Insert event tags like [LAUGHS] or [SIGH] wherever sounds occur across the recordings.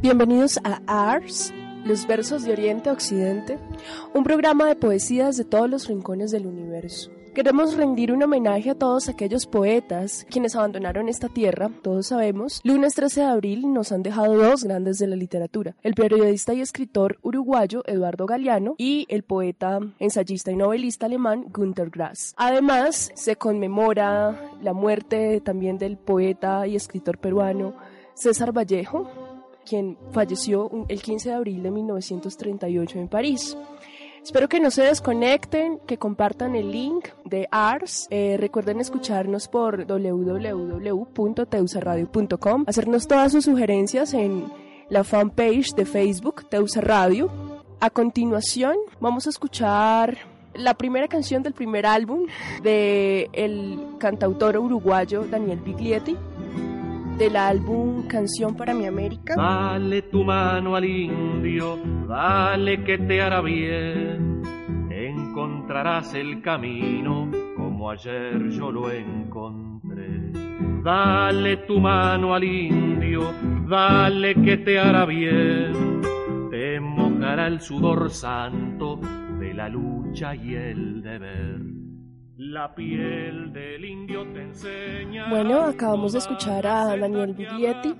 Bienvenidos a Ars, los versos de Oriente a Occidente, un programa de poesías de todos los rincones del universo. Queremos rendir un homenaje a todos aquellos poetas quienes abandonaron esta tierra, todos sabemos. Lunes 13 de abril nos han dejado dos grandes de la literatura, el periodista y escritor uruguayo Eduardo Galeano y el poeta, ensayista y novelista alemán Günter Grass. Además, se conmemora la muerte también del poeta y escritor peruano César Vallejo, quien falleció el 15 de abril de 1938 en París. Espero que no se desconecten, que compartan el link de ARS. Eh, recuerden escucharnos por www.teusaradio.com, hacernos todas sus sugerencias en la fanpage de Facebook Teusa Radio. A continuación, vamos a escuchar la primera canción del primer álbum de el cantautor uruguayo Daniel Biglietti del álbum Canción para mi América. Dale tu mano al indio, dale que te hará bien. Encontrarás el camino como ayer yo lo encontré. Dale tu mano al indio, dale que te hará bien. Te mojará el sudor santo de la lucha y el deber la piel del indio te enseña. Bueno, acabamos de escuchar a Daniel Biglietti.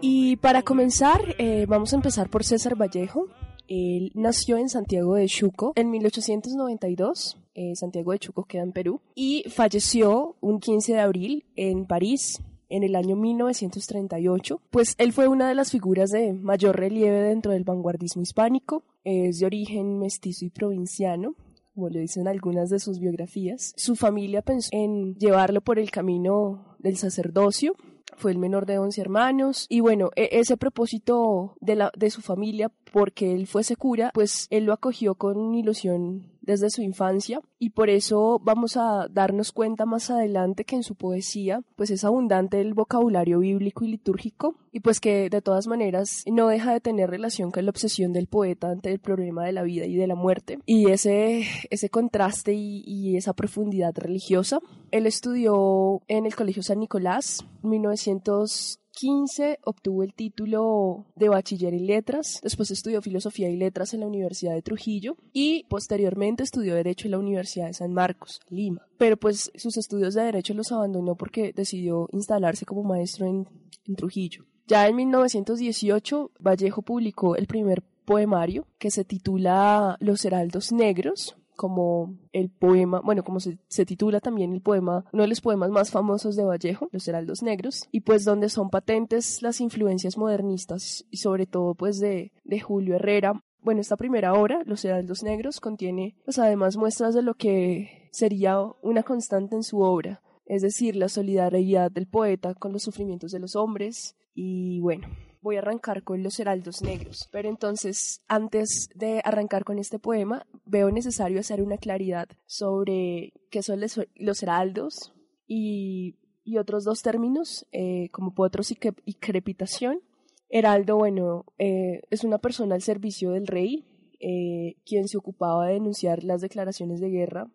Y para comenzar, eh, vamos a empezar por César Vallejo. Él nació en Santiago de Chuco en 1892. Eh, Santiago de Chuco queda en Perú. Y falleció un 15 de abril en París, en el año 1938, pues él fue una de las figuras de mayor relieve dentro del vanguardismo hispánico, es de origen mestizo y provinciano, como lo dicen algunas de sus biografías. Su familia pensó en llevarlo por el camino del sacerdocio. Fue el menor de 11 hermanos y bueno, e-, ese propósito de, la, de su familia, porque él fuese cura, pues él lo acogió con ilusión desde su infancia y por eso vamos a darnos cuenta más adelante que en su poesía pues es abundante el vocabulario bíblico y litúrgico y pues que de todas maneras no deja de tener relación con la obsesión del poeta ante el problema de la vida y de la muerte y ese, ese contraste y, esa profundidad religiosa. Él estudió en el Colegio San Nicolás en 1900 15 obtuvo el título de bachiller en letras, después estudió filosofía y letras en la Universidad de Trujillo y posteriormente estudió derecho en la Universidad de San Marcos, Lima. Pero pues sus estudios de derecho los abandonó porque decidió instalarse como maestro en, en Trujillo. Ya en 1918, Vallejo publicó el primer poemario que se titula Los Heraldos Negros, como el poema, bueno, como se, titula también el poema, uno de los poemas más famosos de Vallejo, Los Heraldos Negros, y pues donde son patentes las influencias modernistas y sobre todo pues de, de Julio Herrera. Bueno, esta primera obra, Los Heraldos Negros, contiene pues además muestras de lo que sería una constante en su obra, es decir, la solidaridad del poeta con los sufrimientos de los hombres y bueno, voy a arrancar con los heraldos negros. Pero entonces, antes de arrancar con este poema, veo necesario hacer una claridad sobre qué son los heraldos y, otros dos términos, eh, como potros y, crepitación. Heraldo, bueno, eh, es una persona al servicio del rey, eh, quien se ocupaba de denunciar las declaraciones de guerra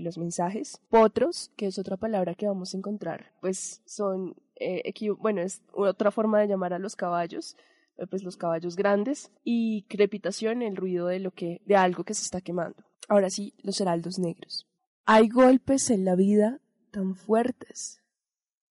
los mensajes. Potros, que es otra palabra que vamos a encontrar, pues son eh, bueno, es otra forma de llamar a los caballos, eh, pues los caballos grandes, y crepitación, el ruido de, lo que, de algo que se está quemando. Ahora sí, los heraldos negros. Hay golpes en la vida tan fuertes,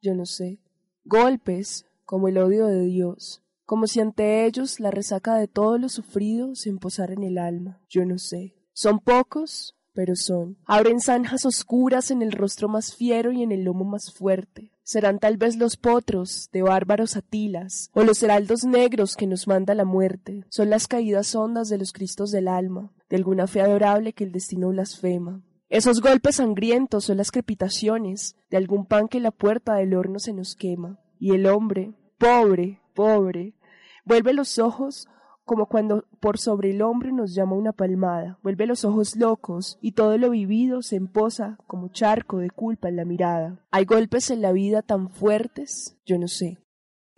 yo no sé, golpes como el odio de Dios, como si ante ellos la resaca de todo lo sufrido se emposara en el alma, yo no sé. Son pocos, pero son. Abren zanjas oscuras en el rostro más fiero y en el lomo más fuerte. Serán tal vez los potros de bárbaros atilas, o los heraldos negros que nos manda la muerte. Son las caídas hondas de los cristos del alma, de alguna fe adorable que el destino blasfema. Esos golpes sangrientos son las crepitaciones de algún pan que la puerta del horno se nos quema. Y el hombre, pobre, pobre, vuelve los ojos como cuando por sobre el hombre nos llama una palmada, vuelve los ojos locos y todo lo vivido se emposa como charco de culpa en la mirada. Hay golpes en la vida tan fuertes, yo no sé.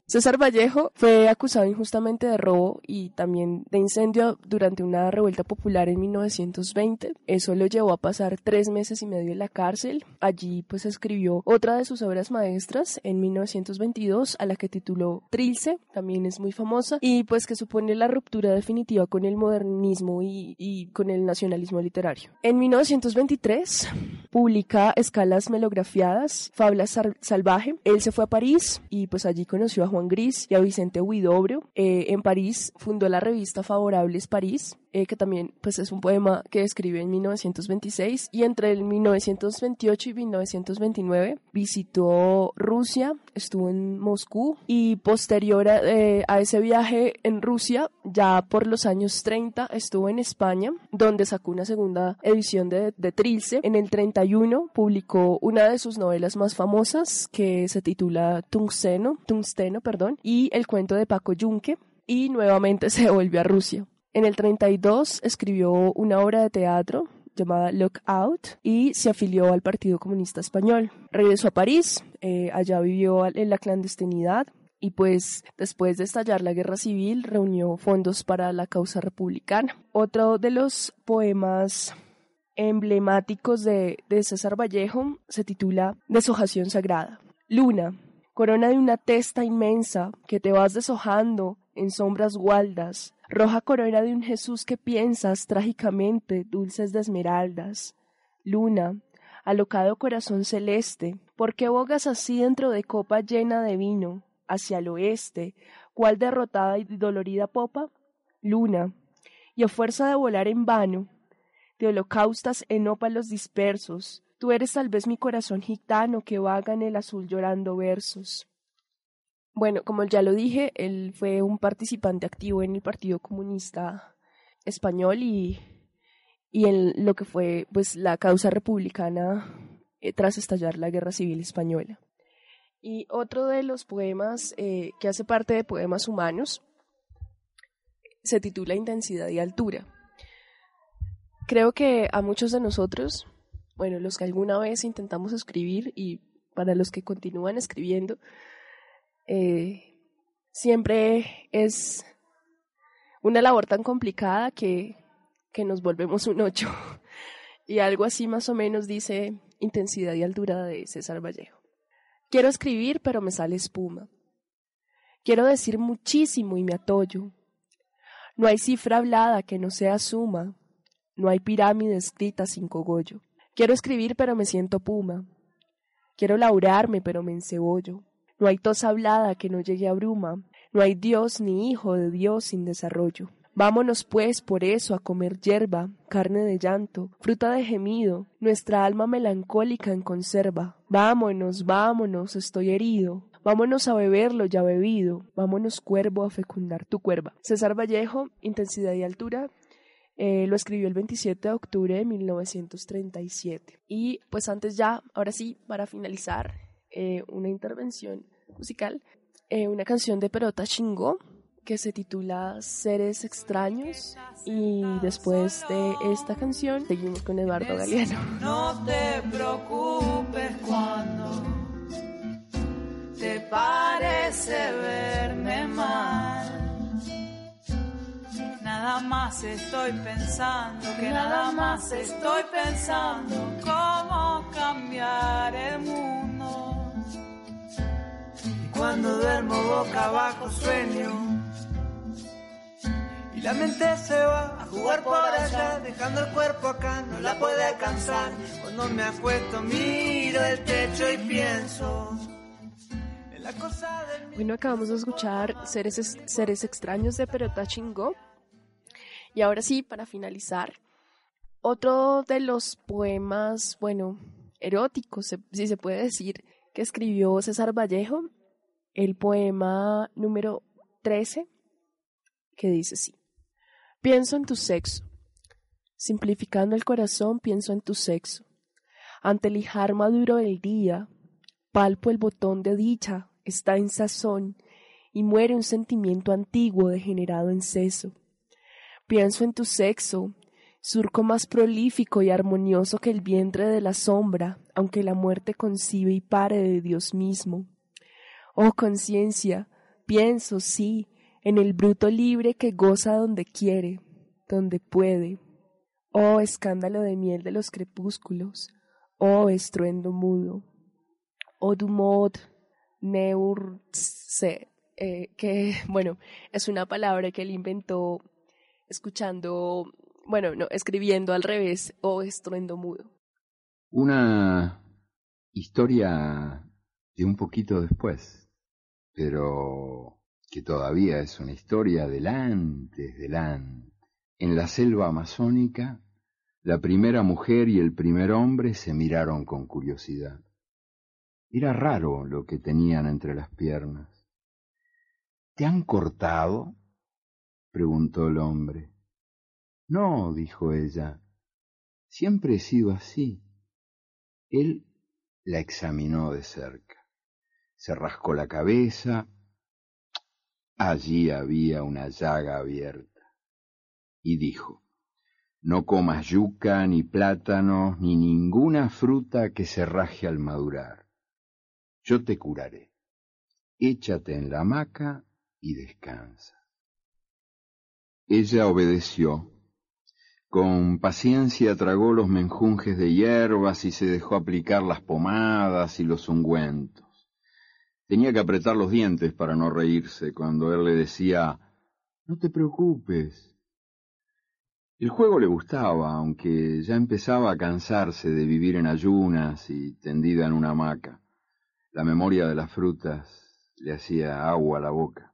César Vallejo fue acusado injustamente de robo y también de incendio durante una revuelta popular en 1920. Eso lo llevó a pasar tres meses y medio en la cárcel. Allí pues escribió otra de sus obras maestras en 1922 a la que tituló Trilce, también es muy famosa y pues que supone la ruptura definitiva con el modernismo y, y con el nacionalismo literario. En 1923 publica Escalas melografiadas, Fabla Salvaje. Él se fue a París y pues allí conoció a Juan Juan Gris y a Vicente Huidobro. Eh, en París fundó la revista Favorables París, eh, que también pues, es un poema que escribe en 1926 y entre el 1928 y 1929 visitó Rusia, estuvo en Moscú y posterior a, eh, ese viaje en Rusia, ya por los años 30 estuvo en España, donde sacó una segunda edición de, de Trilce. En el 31 publicó una de sus novelas más famosas que se titula Tungsteno, Tungsteno perdón, y El cuento de Paco Yunque, y nuevamente [LAUGHS] se volvió a Rusia. En el 32 escribió una obra de teatro llamada Look Out y se afilió al Partido Comunista Español. Regresó a París, eh, allá vivió en la clandestinidad y pues después de estallar la guerra civil reunió fondos para la causa republicana. Otro de los poemas emblemáticos de, de César Vallejo se titula Deshojación Sagrada. Luna, corona de una testa inmensa que te vas deshojando en sombras gualdas, roja corona de un Jesús que piensas trágicamente dulces de esmeraldas. Luna, alocado corazón celeste, ¿por qué bogas así dentro de copa llena de vino, hacia el oeste, cual derrotada y dolorida popa? Luna, y a fuerza de volar en vano, de holocaustas en ópalos dispersos, Tú eres tal vez mi corazón gitano que vaga en el azul llorando versos. Bueno, como ya lo dije, él fue un participante activo en el Partido Comunista Español y, y en lo que fue pues la causa republicana eh, tras estallar la Guerra Civil Española. Y otro de los poemas eh, que hace parte de Poemas Humanos se titula Intensidad y Altura. Creo que a muchos de nosotros bueno, los que alguna vez intentamos escribir y para los que continúan escribiendo, eh, siempre es una labor tan complicada que, que nos volvemos un ocho. [LAUGHS] y algo así más o menos dice intensidad y altura de César Vallejo. Quiero escribir, pero me sale espuma. Quiero decir muchísimo y me atollo. No hay cifra hablada que no sea suma. No hay pirámide escrita sin cogollo. Quiero escribir, pero me siento puma. Quiero laurarme, pero me encebollo. No hay tos hablada que no llegue a bruma. No hay Dios ni hijo de Dios sin desarrollo. Vámonos pues por eso a comer yerba, carne de llanto, fruta de gemido, nuestra alma melancólica en conserva. Vámonos, vámonos, estoy herido. Vámonos a beberlo ya bebido. Vámonos cuervo a fecundar tu cuerva. César Vallejo, Intensidad y Altura, eh, lo escribió el 27 de octubre de 1937. Y pues antes ya, ahora sí, para finalizar, eh, una intervención musical, eh, una canción de Perota Chingó que se titula Seres extraños y después de esta canción seguimos con Eduardo Galeano. No te preocupes cuando te parece verme nada más estoy pensando, que nada más estoy pensando cómo cambiar el mundo. Y cuando duermo boca abajo sueño. Y la mente se va a jugar por allá, dejando el cuerpo acá, no la puede alcanzar. Cuando me acuesto miro el techo y pienso. Bueno, acabamos de escuchar Seres, Seres Extraños de Perota Chingó y ahora sí, para finalizar, otro de los poemas, bueno, eróticos, si se puede decir, que escribió César Vallejo, el poema número 13, que dice así. Pienso en tu sexo. Simplificando el corazón, pienso en tu sexo. Ante el lijar maduro del día, palpo el botón de dicha, está en sazón, y muere un sentimiento antiguo degenerado en seso. Pienso en tu sexo, surco más prolífico y armonioso que el vientre de la sombra, aunque la muerte concibe y pare de Dios mismo. Oh conciencia, pienso, sí, en el bruto libre que goza donde quiere, donde puede. Oh escándalo de miel de los crepúsculos, oh estruendo mudo, oh du mod neur eh, que [LAUGHS] bueno, es una palabra que él inventó escuchando, bueno, no, escribiendo al revés, o estruendo mudo. Una historia de un poquito después, pero que todavía es una historia del antes. En la selva amazónica, la primera mujer y el primer hombre se miraron con curiosidad. Era raro lo que tenían entre las piernas. ¿Te han cortado? Preguntó el hombre. No, dijo ella, siempre he sido así. Él la examinó de cerca. Se rascó la cabeza. Allí había una llaga abierta. Y dijo, No comas yuca, ni plátanos, ni ninguna fruta que se raje al madurar. Yo te curaré. Échate en la hamaca y descansa. Ella obedeció. Con paciencia tragó los menjunjes de hierbas y se dejó aplicar las pomadas y los ungüentos. Tenía que apretar los dientes para no reírse cuando él le decía No te preocupes. El juego le gustaba, aunque ya empezaba a cansarse de vivir en ayunas y tendida en una hamaca. La memoria de las frutas le hacía agua a la boca.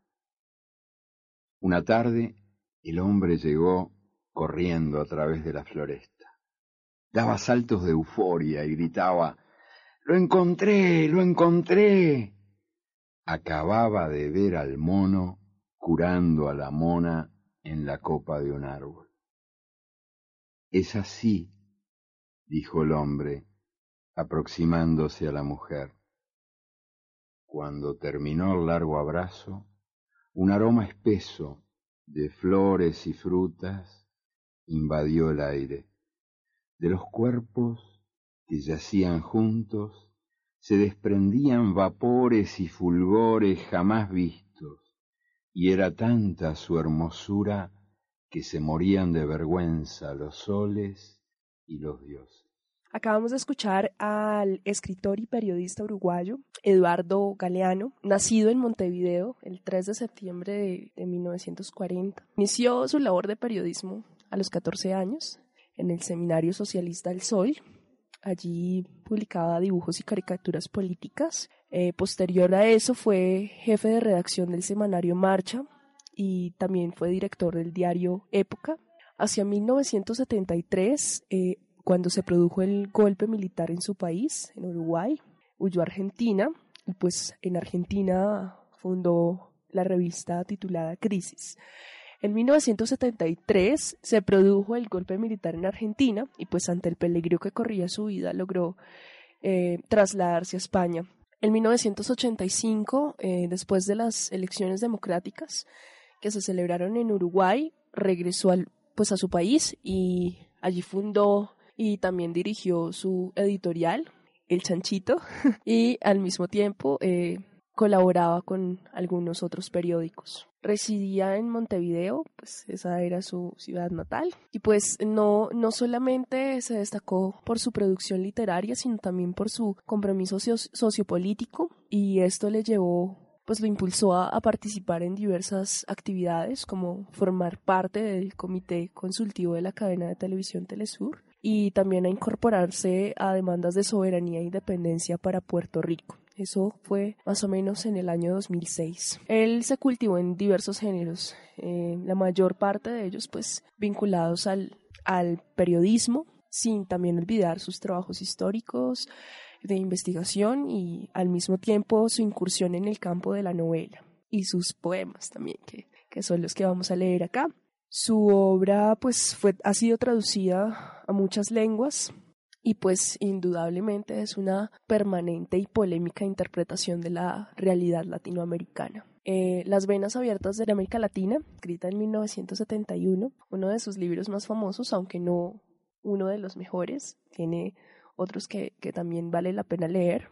Una tarde el hombre llegó corriendo a través de la floresta. Daba saltos de euforia y gritaba Lo encontré, lo encontré. Acababa de ver al mono curando a la mona en la copa de un árbol. Es así, dijo el hombre, aproximándose a la mujer. Cuando terminó el largo abrazo, un aroma espeso de flores y frutas invadió el aire. De los cuerpos que yacían juntos se desprendían vapores y fulgores jamás vistos, y era tanta su hermosura que se morían de vergüenza los soles y los dioses. Acabamos de escuchar al escritor y periodista uruguayo Eduardo Galeano, nacido en Montevideo el 3 de septiembre de, 1940. Inició su labor de periodismo a los 14 años en el Seminario Socialista El Sol. Allí publicaba dibujos y caricaturas políticas. Eh, posterior a eso fue jefe de redacción del semanario Marcha y también fue director del diario Época. Hacia 1973 eh, cuando se produjo el golpe militar en su país, en Uruguay, huyó a Argentina y pues en Argentina fundó la revista titulada Crisis. En 1973 se produjo el golpe militar en Argentina y pues ante el peligro que corría su vida logró eh, trasladarse a España. En 1985, eh, después de las elecciones democráticas que se celebraron en Uruguay, regresó al, pues a su país y allí fundó y también dirigió su editorial, El Chanchito, [LAUGHS] y al mismo tiempo eh, colaboraba con algunos otros periódicos. Residía en Montevideo, pues esa era su ciudad natal, y pues no, no solamente se destacó por su producción literaria, sino también por su compromiso sociopolítico, y esto le llevó pues lo impulsó a, participar en diversas actividades como formar parte del comité consultivo de la cadena de televisión Telesur y también a incorporarse a demandas de soberanía e independencia para Puerto Rico. Eso fue más o menos en el año 2006. Él se cultivó en diversos géneros, eh, la mayor parte de ellos pues vinculados al, al periodismo, sin también olvidar sus trabajos históricos de investigación y al mismo tiempo su incursión en el campo de la novela y sus poemas también, que, que son los que vamos a leer acá. Su obra pues fue, ha sido traducida a muchas lenguas y pues indudablemente es una permanente y polémica interpretación de la realidad latinoamericana. Eh, Las Venas Abiertas de América Latina, escrita en 1971, uno de sus libros más famosos, aunque no uno de los mejores, tiene otros que, que también vale la pena leer.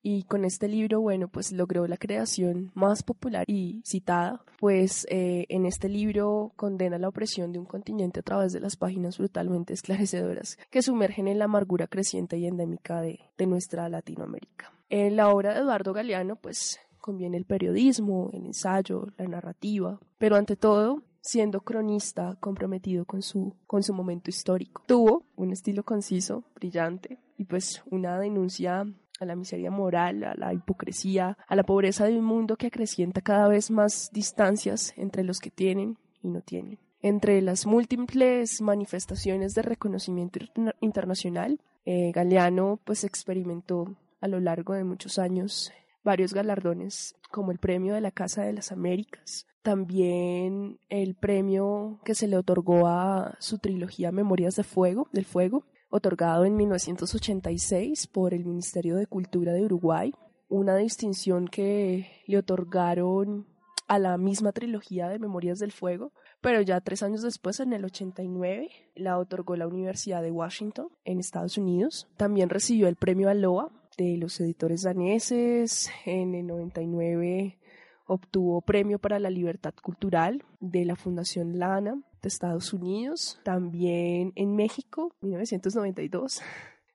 y con este libro, bueno, pues logró la creación más popular y citada, pues eh, en este libro condena la opresión de un continente a través de las páginas brutalmente esclarecedoras que sumergen en la amargura creciente y endémica de, de nuestra Latinoamérica. En la obra de Eduardo Galeano, pues conviene el periodismo, el ensayo, la narrativa, pero ante todo siendo cronista comprometido con su, con su momento histórico. Tuvo un estilo conciso, brillante y pues una denuncia a la miseria moral, a la hipocresía, a la pobreza de un mundo que acrecienta cada vez más distancias entre los que tienen y no tienen. Entre las múltiples manifestaciones de reconocimiento internacional, eh, Galeano pues experimentó a lo largo de muchos años varios galardones como el Premio de la Casa de las Américas, también el premio que se le otorgó a su trilogía Memorias de Fuego, del Fuego, otorgado en 1986 por el Ministerio de Cultura de Uruguay, una distinción que le otorgaron a la misma trilogía de Memorias del Fuego, pero ya tres años después, en el 89, la otorgó la Universidad de Washington en Estados Unidos. También recibió el premio Aloha de los editores daneses. En el 99 obtuvo premio para la libertad cultural de la Fundación Lana de Estados Unidos. También en México, 1992,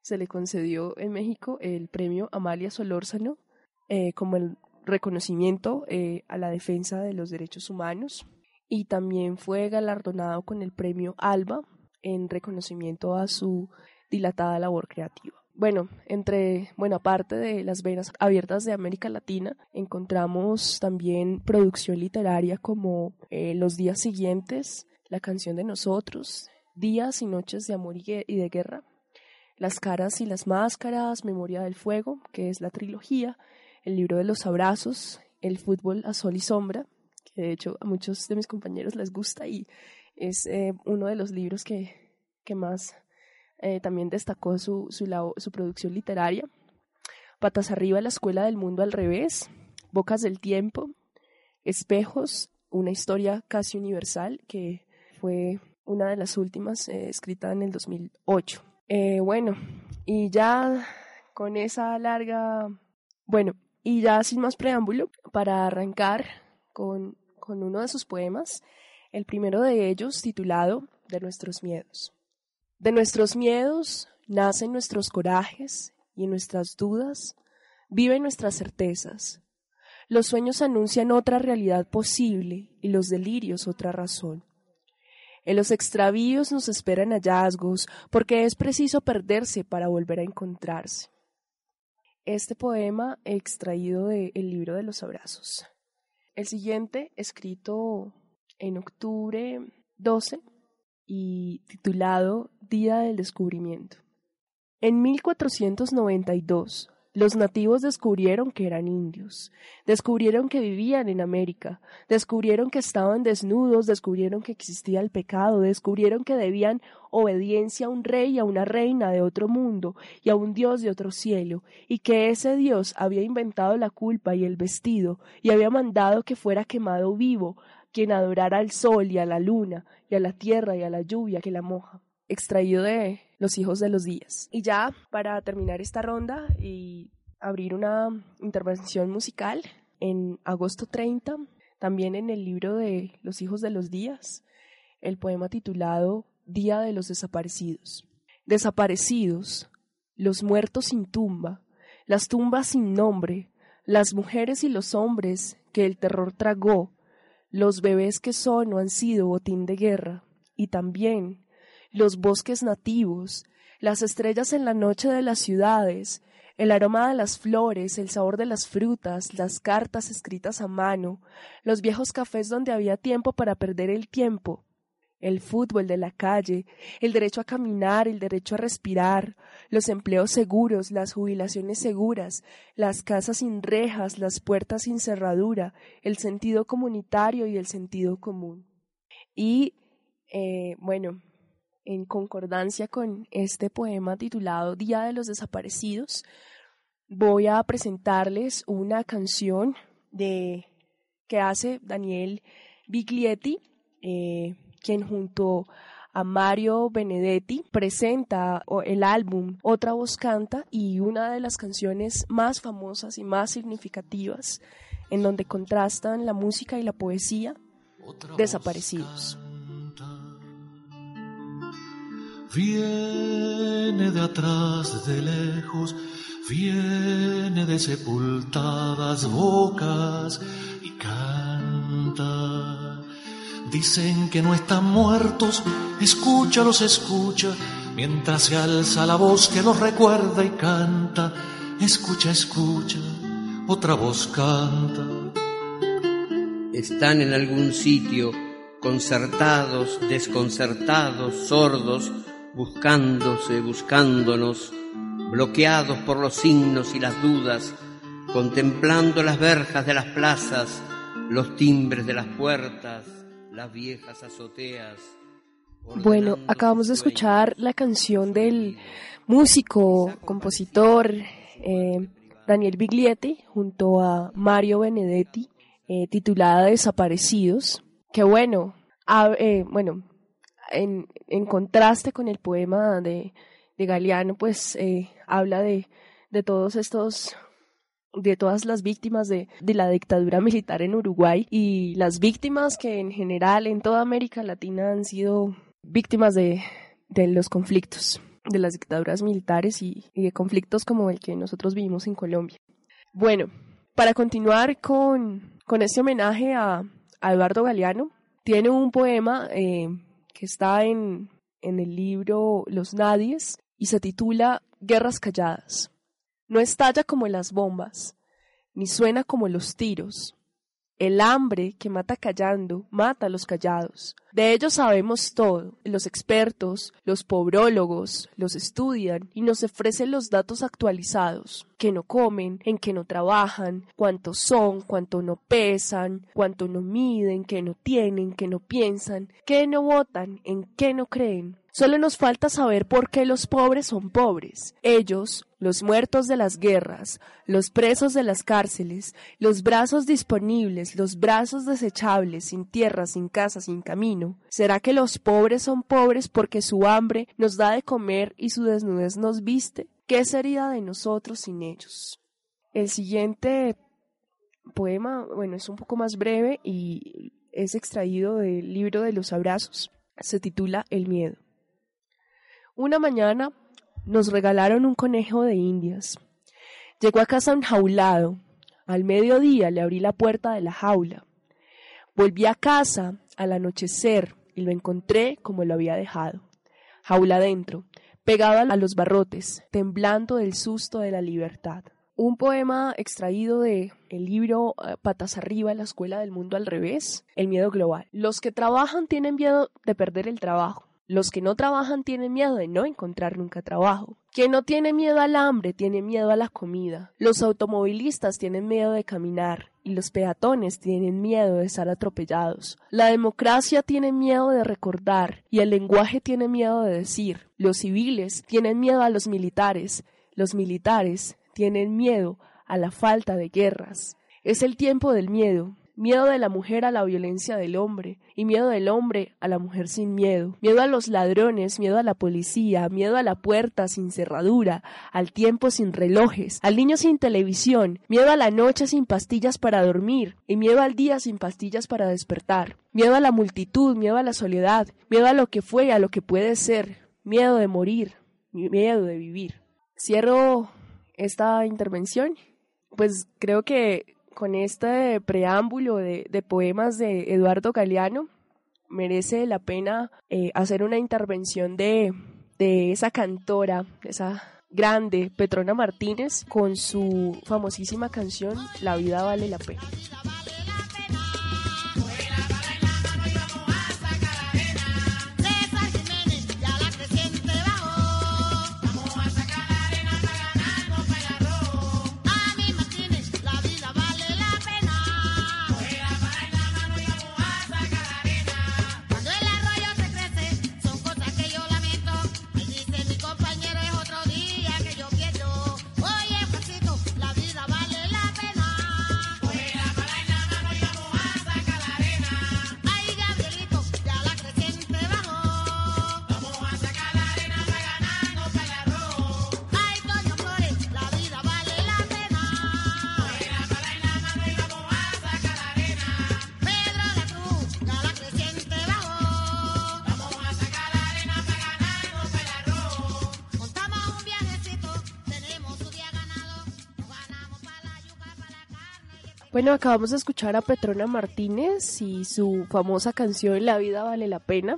se le concedió en México el premio Amalia Solórzano eh, como el reconocimiento eh, a la defensa de los derechos humanos y también fue galardonado con el premio ALBA en reconocimiento a su dilatada labor creativa. Bueno, entre buena parte de las venas abiertas de América Latina encontramos también producción literaria como eh, Los días siguientes, La canción de nosotros, Días y noches de amor y de guerra, Las caras y las máscaras, Memoria del fuego, que es la trilogía, El libro de los abrazos, El fútbol a sol y sombra, que de hecho a muchos de mis compañeros les gusta y es eh, uno de los libros que, que más eh, también destacó su, su, producción literaria. Patas arriba, la escuela del mundo al revés, Bocas del tiempo, Espejos, una historia casi universal que fue una de las últimas eh, escrita en el 2008. Eh, bueno, y ya con esa larga, bueno, y ya sin más preámbulo, para arrancar con, con uno de sus poemas, el primero de ellos titulado De nuestros miedos. De nuestros miedos nacen nuestros corajes y en nuestras dudas viven nuestras certezas. Los sueños anuncian otra realidad posible y los delirios otra razón. En los extravíos nos esperan hallazgos porque es preciso perderse para volver a encontrarse. Este poema extraído del libro de los abrazos. El siguiente, escrito en octubre 12 y titulado Día del Descubrimiento. En 1492, los nativos descubrieron que eran indios, descubrieron que vivían en América, descubrieron que estaban desnudos, descubrieron que existía el pecado, descubrieron que debían obediencia a un rey y a una reina de otro mundo y a un dios de otro cielo, y que ese dios había inventado la culpa y el vestido, y había mandado que fuera quemado vivo, quien adorara al sol y a la luna, y a la tierra y a la lluvia que la moja, extraído de Los hijos de los días. Y ya, para terminar esta ronda y abrir una intervención musical, en agosto 30, también en el libro de Los hijos de los días, el poema titulado Día de los desaparecidos. Desaparecidos, los muertos sin tumba, las tumbas sin nombre, las mujeres y los hombres que el terror tragó, los bebés que son o han sido botín de guerra, y también los bosques nativos, las estrellas en la noche de las ciudades, el aroma de las flores, el sabor de las frutas, las cartas escritas a mano, los viejos cafés donde había tiempo para perder el tiempo, el fútbol de la calle, el derecho a caminar, el derecho a respirar, los empleos seguros, las jubilaciones seguras, las casas sin rejas, las puertas sin cerradura, el sentido comunitario y el sentido común. Y eh, bueno, en concordancia con este poema titulado Día de los Desaparecidos, voy a presentarles una canción de que hace Daniel Biglietti. Eh, quien junto a Mario Benedetti, presenta el álbum Otra voz canta y una de las canciones más famosas y más significativas en donde contrastan la música y la poesía, Desaparecidos. Viene de atrás, de lejos, viene de sepultadas bocas y canta. Dicen que no están muertos, escúchalos, escucha, mientras se alza la voz que los recuerda y canta. Escucha, escucha, otra voz canta. Están en algún sitio, concertados, desconcertados, sordos, buscándose, buscándonos, bloqueados por los signos y las dudas, contemplando las verjas de las plazas, los timbres de las puertas. Bueno, acabamos de escuchar la canción del músico, compositor eh, Daniel Biglietti junto a Mario Benedetti, eh, titulada Desaparecidos, que bueno, eh, bueno, en, en, contraste con el poema de, de Galeano, pues eh, habla de, de todos estos de todas las víctimas de, de, la dictadura militar en Uruguay y las víctimas que en general en toda América Latina han sido víctimas de, de los conflictos, de las dictaduras militares y, de conflictos como el que nosotros vivimos en Colombia. Bueno, para continuar con, con este homenaje a, a Eduardo Galeano, tiene un poema eh, que está en, en el libro Los Nadies y se titula Guerras Calladas. No estalla como las bombas, ni suena como los tiros. El hambre que mata callando, mata a los callados. De ellos sabemos todo. Los expertos, los pobrólogos, los estudian y nos ofrecen los datos actualizados. Que no comen, en que no trabajan, cuántos son, cuánto no pesan, cuánto no miden, que no tienen, que no piensan, que no votan, en qué no creen. Solo nos falta saber por qué los pobres son pobres. Ellos, los muertos de las guerras, los presos de las cárceles, los brazos disponibles, los brazos desechables, sin tierra, sin casa, sin camino. ¿Será que los pobres son pobres porque su hambre nos da de comer y su desnudez nos viste? ¿Qué sería de nosotros sin ellos? El siguiente poema, bueno, es un poco más breve y es extraído del libro de los abrazos. Se titula El miedo. Una mañana nos regalaron un conejo de indias. Llegó a casa enjaulado. Al mediodía le abrí la puerta de la jaula. Volví a casa al anochecer y lo encontré como lo había dejado. Jaula adentro, pegado a los barrotes, temblando del susto de la libertad. Un poema extraído de el libro eh, Patas arriba, la escuela del mundo al revés, El miedo global. Los que trabajan tienen miedo de perder el trabajo. Los que no trabajan tienen miedo de no encontrar nunca trabajo. Quien no tiene miedo al hambre tiene miedo a la comida. Los automovilistas tienen miedo de caminar y los peatones tienen miedo de estar atropellados. La democracia tiene miedo de recordar y el lenguaje tiene miedo de decir. Los civiles tienen miedo a los militares. Los militares tienen miedo a la falta de guerras. Es el tiempo del miedo, miedo de la mujer a la violencia del hombre, y miedo del hombre a la mujer sin miedo, miedo a los ladrones, miedo a la policía, miedo a la puerta sin cerradura, al tiempo sin relojes, al niño sin televisión, miedo a la noche sin pastillas para dormir, y miedo al día sin pastillas para despertar, miedo a la multitud, miedo a la soledad, miedo a lo que fue a lo que puede ser, miedo de morir, miedo de vivir. Cierro esta intervención, pues creo que con este preámbulo de, poemas de Eduardo Galeano, merece la pena eh, hacer una intervención de, de esa cantora, esa grande Petrona Martínez, con su famosísima canción La vida vale la pena. Bueno, acabamos de escuchar a Petrona Martínez y su famosa canción La vida vale la pena.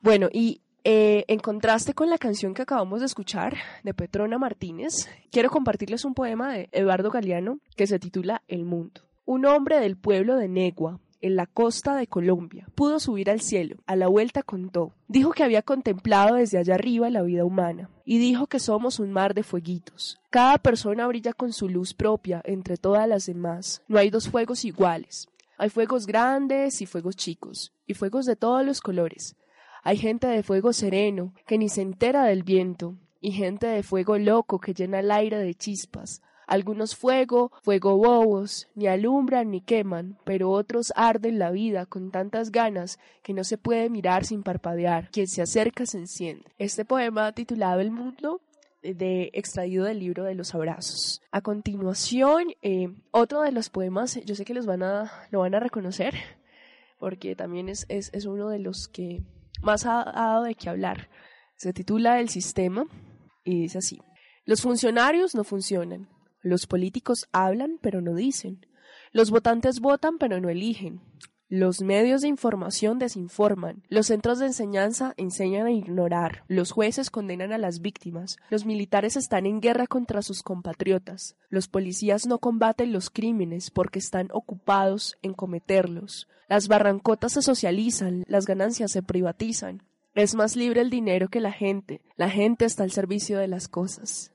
Bueno, y eh, en contraste con la canción que acabamos de escuchar de Petrona Martínez, quiero compartirles un poema de Eduardo Galeano que se titula El Mundo. Un hombre del pueblo de Negua, en la costa de Colombia. Pudo subir al cielo. A la vuelta contó. Dijo que había contemplado desde allá arriba la vida humana. Y dijo que somos un mar de fueguitos. Cada persona brilla con su luz propia entre todas las demás. No hay dos fuegos iguales. Hay fuegos grandes y fuegos chicos, y fuegos de todos los colores. Hay gente de fuego sereno, que ni se entera del viento, y gente de fuego loco que llena el aire de chispas, algunos fuego, fuego bobos, ni alumbran ni queman, pero otros arden la vida con tantas ganas que no se puede mirar sin parpadear. Quien se acerca se enciende. Este poema titulado El mundo de extraído del libro de los abrazos. A continuación, eh, otro de los poemas, yo sé que los van a, lo van a reconocer, porque también es, es, es uno de los que más ha, ha dado de qué hablar. Se titula El sistema y dice así. Los funcionarios no funcionan, los políticos hablan pero no dicen. Los votantes votan pero no eligen. Los medios de información desinforman. Los centros de enseñanza enseñan a ignorar. Los jueces condenan a las víctimas. Los militares están en guerra contra sus compatriotas. Los policías no combaten los crímenes porque están ocupados en cometerlos. Las barrancotas se socializan, las ganancias se privatizan. Es más libre el dinero que la gente. La gente está al servicio de las cosas.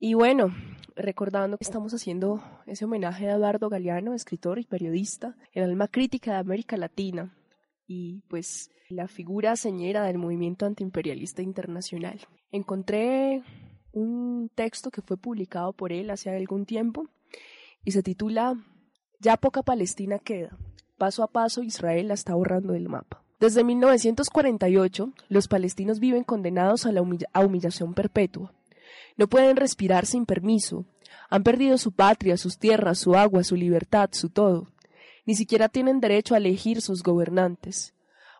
Y bueno, recordando que estamos haciendo ese homenaje a Eduardo Galeano, escritor y periodista, el alma crítica de América Latina y pues la figura señera del movimiento antiimperialista internacional. Encontré un texto que fue publicado por él hace algún tiempo y se titula Ya poca Palestina queda. Paso a paso Israel la está borrando del mapa. Desde 1948, los palestinos viven condenados a la humillación perpetua no pueden respirar sin permiso. Han perdido su patria, sus tierras, su agua, su libertad, su todo. Ni siquiera tienen derecho a elegir sus gobernantes.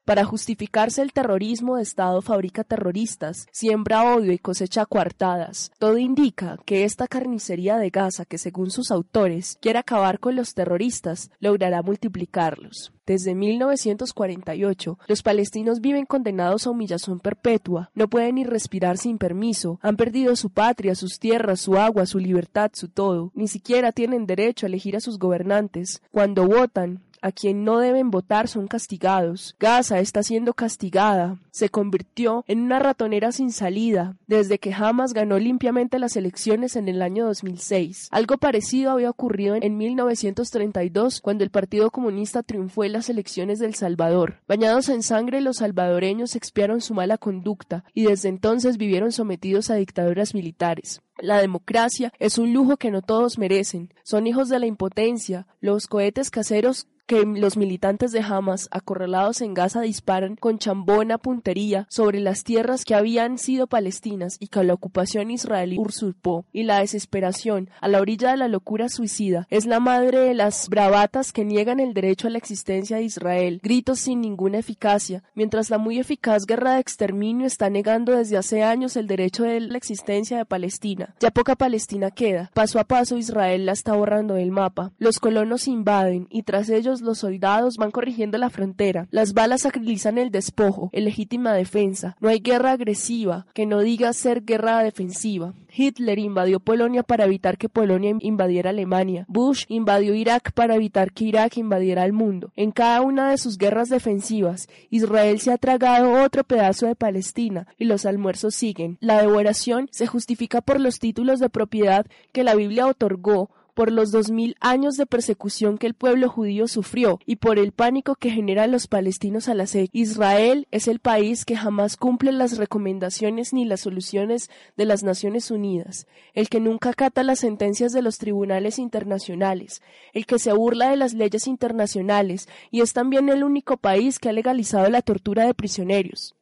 Para justificarse el terrorismo de Estado fabrica terroristas, siembra odio y cosecha coartadas. Todo indica que esta carnicería de Gaza, que según sus autores quiere acabar con los terroristas, logrará multiplicarlos. Desde 1948, los palestinos viven condenados a humillación perpetua, no pueden ni respirar sin permiso, han perdido su patria, sus tierras, su agua, su libertad, su todo, ni siquiera tienen derecho a elegir a sus gobernantes. Cuando votan, a quien no deben votar son castigados. Gaza está siendo castigada. Se convirtió en una ratonera sin salida desde que Hamas ganó limpiamente las elecciones en el año 2006. Algo parecido había ocurrido en 1932 cuando el Partido Comunista triunfó en las elecciones del Salvador. Bañados en sangre, los salvadoreños expiaron su mala conducta y desde entonces vivieron sometidos a dictaduras militares. La democracia es un lujo que no todos merecen. Son hijos de la impotencia. Los cohetes caseros que los militantes de Hamas, acorralados en Gaza, disparan con chambona puntería sobre las tierras que habían sido palestinas y que la ocupación israelí usurpó, y la desesperación, a la orilla de la locura suicida, es la madre de las bravatas que niegan el derecho a la existencia de Israel, gritos sin ninguna eficacia, mientras la muy eficaz guerra de exterminio está negando desde hace años el derecho de la existencia de Palestina. Ya poca Palestina queda, paso a paso Israel la está borrando del mapa, los colonos invaden y tras ellos los soldados van corrigiendo la frontera. Las balas sacralizan el despojo, en legítima defensa. No hay guerra agresiva, que no diga ser guerra defensiva. Hitler invadió Polonia para evitar que Polonia invadiera Alemania. Bush invadió Irak para evitar que Irak invadiera el mundo. En cada una de sus guerras defensivas, Israel se ha tragado otro pedazo de Palestina y los almuerzos siguen. La devoración se justifica por los títulos de propiedad que la Biblia otorgó por los dos mil años de persecución que el pueblo judío sufrió y por el pánico que generan los palestinos al hacer. Israel es el país que jamás cumple las recomendaciones ni las soluciones de las Naciones Unidas, el que nunca acata las sentencias de los tribunales internacionales, el que se burla de las leyes internacionales y es también el único país que ha legalizado la tortura de prisioneros.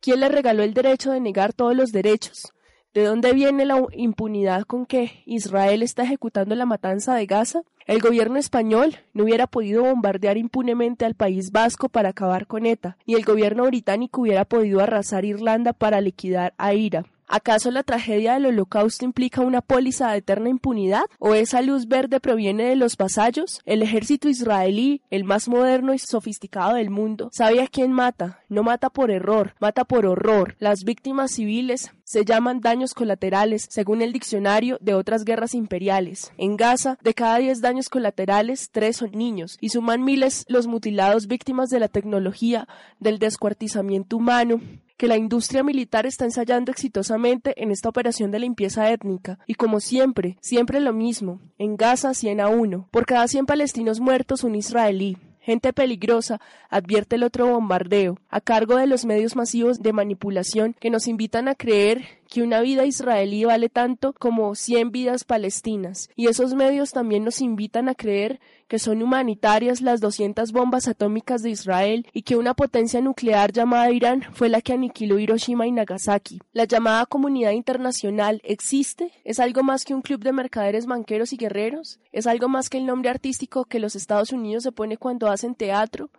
¿Quién le regaló el derecho de negar todos los derechos? ¿De dónde viene la impunidad con que Israel está ejecutando la matanza de Gaza? El gobierno español no hubiera podido bombardear impunemente al país vasco para acabar con ETA, ni el gobierno británico hubiera podido arrasar Irlanda para liquidar a Ira. ¿Acaso la tragedia del holocausto implica una póliza de eterna impunidad? ¿O esa luz verde proviene de los vasallos? El ejército israelí, el más moderno y sofisticado del mundo, sabe a quién mata. No mata por error, mata por horror. Las víctimas civiles se llaman daños colaterales según el diccionario de otras guerras imperiales. En Gaza, de cada diez daños colaterales, tres son niños, y suman miles los mutilados víctimas de la tecnología, del descuartizamiento humano, que la industria militar está ensayando exitosamente en esta operación de limpieza étnica. Y como siempre, siempre lo mismo, en Gaza 100 a 1, por cada 100 palestinos muertos un israelí. Gente peligrosa, advierte el otro bombardeo, a cargo de los medios masivos de manipulación que nos invitan a creer que una vida israelí vale tanto como 100 vidas palestinas. Y esos medios también nos invitan a creer que son humanitarias las 200 bombas atómicas de Israel y que una potencia nuclear llamada Irán fue la que aniquiló Hiroshima y Nagasaki. La llamada comunidad internacional existe, es algo más que un club de mercaderes banqueros y guerreros, es algo más que el nombre artístico que los Estados Unidos se pone cuando hacen teatro,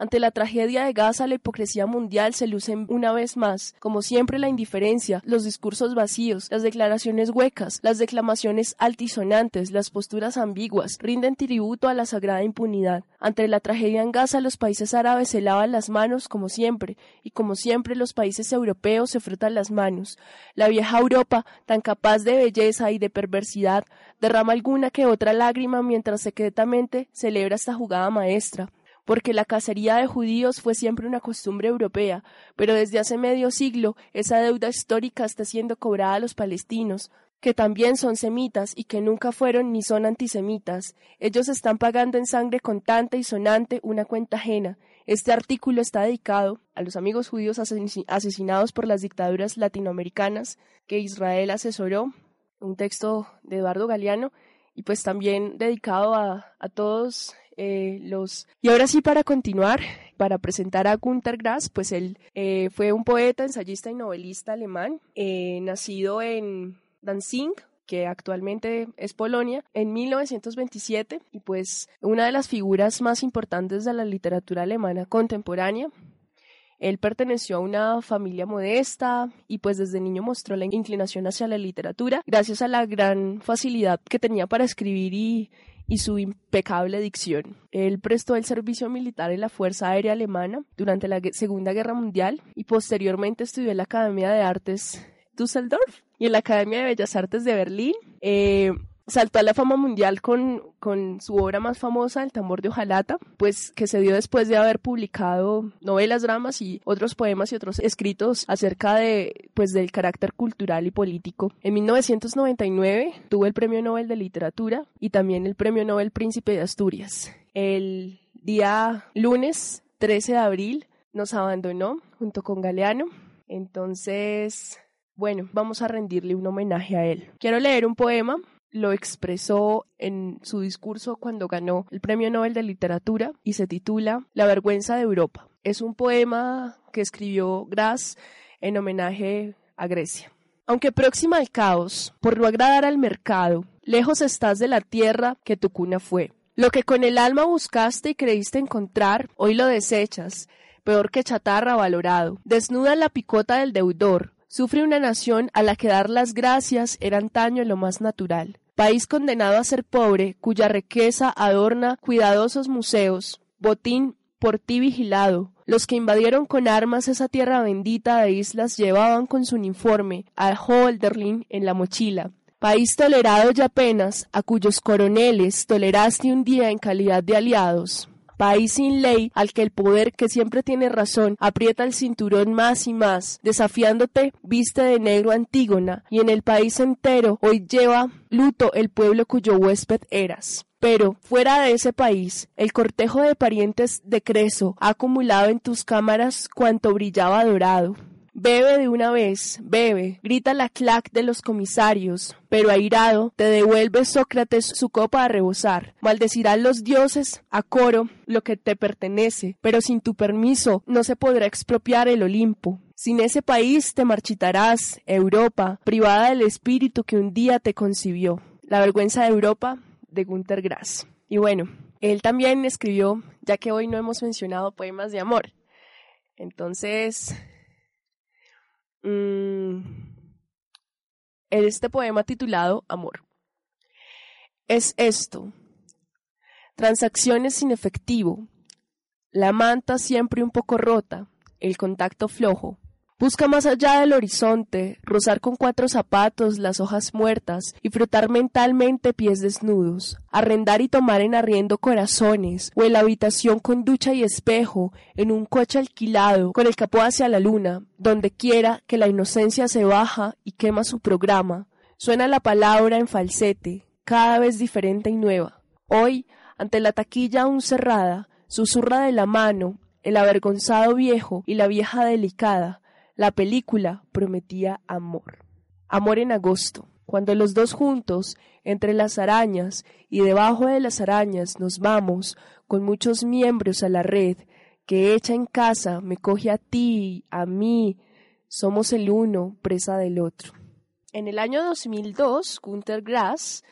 ante la tragedia de Gaza, la hipocresía mundial se luce una vez más. Como siempre, la indiferencia, los discursos vacíos, las declaraciones huecas, las declamaciones altisonantes, las posturas ambiguas, rinden tributo a la sagrada impunidad. Ante la tragedia en Gaza, los países árabes se lavan las manos como siempre, y como siempre los países europeos se frotan las manos. La vieja Europa, tan capaz de belleza y de perversidad, derrama alguna que otra lágrima mientras secretamente celebra esta jugada maestra porque la cacería de judíos fue siempre una costumbre europea, pero desde hace medio siglo esa deuda histórica está siendo cobrada a los palestinos, que también son semitas y que nunca fueron ni son antisemitas. Ellos están pagando en sangre contante y sonante una cuenta ajena. Este artículo está dedicado a los amigos judíos asesinados por las dictaduras latinoamericanas que Israel asesoró, un texto de Eduardo Galeano, y pues también dedicado a, a todos eh, los... Y ahora sí, para continuar, para presentar a Günter Grass, pues él eh, fue un poeta, ensayista y novelista alemán, eh, nacido en Danzig, que actualmente es Polonia, en 1927 y pues una de las figuras más importantes de la literatura alemana contemporánea. Él perteneció a una familia modesta y pues desde niño mostró la inclinación hacia la literatura gracias a la gran facilidad que tenía para escribir y, y su impecable dicción. Él prestó el servicio militar en la Fuerza Aérea Alemana durante la Segunda Guerra Mundial y posteriormente estudió en la Academia de Artes Düsseldorf y en la Academia de Bellas Artes de Berlín. Eh, saltó a la fama mundial con, con su obra más famosa, El tambor de hojalata, pues que se dio después de haber publicado novelas, dramas y otros poemas y otros escritos acerca de pues del carácter cultural y político. En 1999 tuvo el Premio Nobel de Literatura y también el Premio Nobel Príncipe de Asturias. El día lunes 13 de abril nos abandonó junto con Galeano. Entonces, bueno, vamos a rendirle un homenaje a él. Quiero leer un poema lo expresó en su discurso cuando ganó el Premio Nobel de Literatura y se titula La vergüenza de Europa. Es un poema que escribió Grass en homenaje a Grecia. Aunque próxima al caos, por no agradar al mercado, lejos estás de la tierra que tu cuna fue. Lo que con el alma buscaste y creíste encontrar, hoy lo desechas, peor que chatarra valorado. Desnuda la picota del deudor, sufre una nación a la que dar las gracias era antaño lo más natural. país condenado a ser pobre, cuya riqueza adorna cuidadosos museos, botín por ti vigilado. Los que invadieron con armas esa tierra bendita de islas llevaban con su uniforme a Holderlin en la mochila. País tolerado ya apenas, a cuyos coroneles toleraste un día en calidad de aliados país sin ley al que el poder que siempre tiene razón aprieta el cinturón más y más, desafiándote viste de negro Antígona, y en el país entero hoy lleva luto el pueblo cuyo huésped eras. Pero, fuera de ese país, el cortejo de parientes de Creso ha acumulado en tus cámaras cuanto brillaba dorado. Bebe de una vez, bebe, grita la clac de los comisarios, pero airado te devuelve Sócrates su copa a rebosar. Maldecirán los dioses a coro lo que te pertenece, pero sin tu permiso no se podrá expropiar el Olimpo. Sin ese país te marchitarás, Europa, privada del espíritu que un día te concibió. La vergüenza de Europa, de Günter Grass. Y bueno, él también escribió, ya que hoy no hemos mencionado poemas de amor. Entonces, Mm, este poema titulado Amor. Es esto. Transacciones sin efectivo. La manta siempre un poco rota, el contacto flojo, Busca más allá del horizonte, rozar con cuatro zapatos las hojas muertas y frotar mentalmente pies desnudos, arrendar y tomar en arriendo corazones, o en la habitación con ducha y espejo, en un coche alquilado, con el capó hacia la luna, donde quiera que la inocencia se baja y quema su programa. Suena la palabra en falsete, cada vez diferente y nueva. Hoy, ante la taquilla aún cerrada, susurra de la mano, el avergonzado viejo y la vieja delicada, la película prometía amor. Amor en agosto, cuando los dos juntos, entre las arañas y debajo de las arañas nos vamos, con muchos miembros a la red, que hecha en casa me coge a ti, a mí, somos el uno, presa del otro. En el año 2002, Günter Grass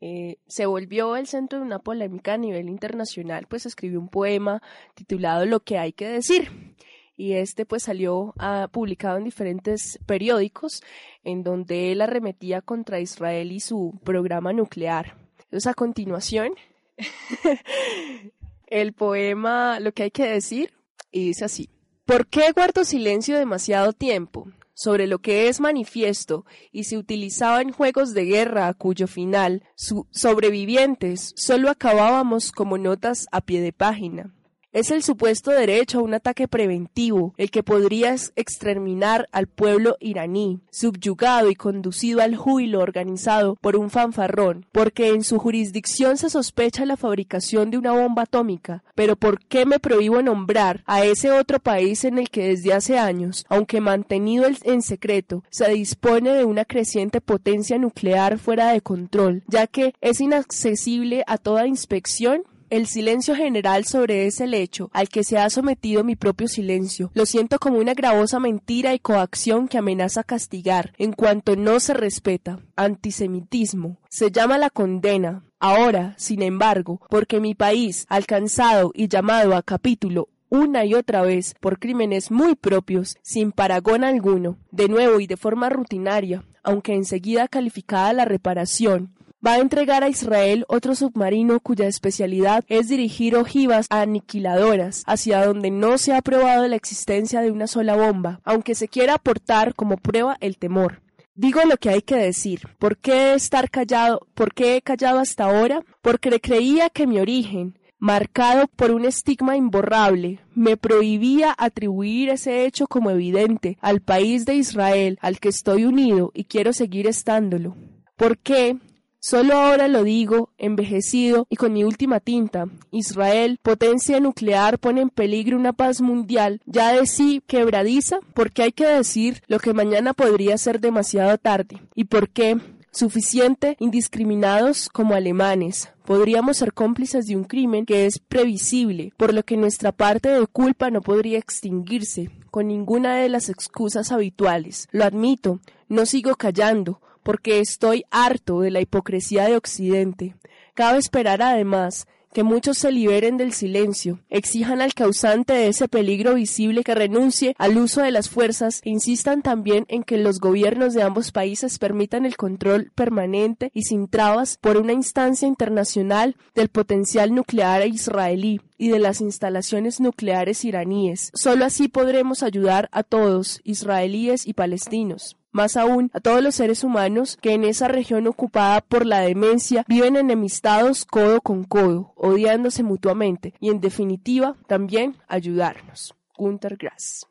eh, se volvió el centro de una polémica a nivel internacional, pues escribió un poema titulado Lo que hay que decir y este pues salió ah, publicado en diferentes periódicos en donde él arremetía contra Israel y su programa nuclear. Entonces a continuación [LAUGHS] el poema Lo que hay que decir y dice así. ¿Por qué guardo silencio demasiado tiempo? sobre lo que es manifiesto y se utilizaba en juegos de guerra a cuyo final sobrevivientes solo acabábamos como notas a pie de página. Es el supuesto derecho a un ataque preventivo, el que podría exterminar al pueblo iraní, subyugado y conducido al júbilo organizado por un fanfarrón, porque en su jurisdicción se sospecha la fabricación de una bomba atómica. Pero ¿por qué me prohíbo nombrar a ese otro país en el que desde hace años, aunque mantenido en secreto, se dispone de una creciente potencia nuclear fuera de control, ya que es inaccesible a toda inspección? El silencio general sobre ese lecho al que se ha sometido mi propio silencio lo siento como una gravosa mentira y coacción que amenaza castigar en cuanto no se respeta. Antisemitismo. Se llama la condena. Ahora, sin embargo, porque mi país, alcanzado y llamado a capítulo una y otra vez por crímenes muy propios, sin paragón alguno, de nuevo y de forma rutinaria, aunque enseguida calificada la reparación, va a entregar a Israel otro submarino cuya especialidad es dirigir ojivas aniquiladoras hacia donde no se ha probado la existencia de una sola bomba, aunque se quiera aportar como prueba el temor. Digo lo que hay que decir. ¿Por qué estar callado? ¿Por qué he callado hasta ahora? Porque creía que mi origen, marcado por un estigma imborrable, me prohibía atribuir ese hecho como evidente al país de Israel al que estoy unido y quiero seguir estándolo. ¿Por qué, Solo ahora lo digo, envejecido y con mi última tinta. Israel, potencia nuclear, pone en peligro una paz mundial, ya de sí quebradiza, porque hay que decir lo que mañana podría ser demasiado tarde. ¿Y por qué? Suficiente, indiscriminados como alemanes. Podríamos ser cómplices de un crimen que es previsible, por lo que nuestra parte de culpa no podría extinguirse con ninguna de las excusas habituales. Lo admito, no sigo callando, porque estoy harto de la hipocresía de Occidente. Cabe esperar además que muchos se liberen del silencio, exijan al causante de ese peligro visible que renuncie al uso de las fuerzas e insistan también en que los gobiernos de ambos países permitan el control permanente y sin trabas por una instancia internacional del potencial nuclear israelí y de las instalaciones nucleares iraníes. Solo así podremos ayudar a todos, israelíes y palestinos más aún a todos los seres humanos que en esa región ocupada por la demencia viven enemistados codo con codo, odiándose mutuamente y en definitiva también ayudarnos. Gunter Grass.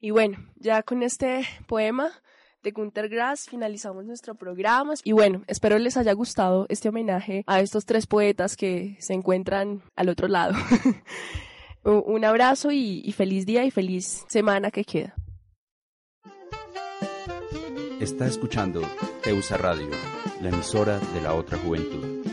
Y bueno, ya con este poema de Gunter Grass finalizamos nuestro programa y bueno, espero les haya gustado este homenaje a estos tres poetas que se encuentran al otro lado. [LAUGHS] Un abrazo y, y feliz día y feliz semana que queda. Está escuchando Teusa Radio, la emisora de la otra juventud.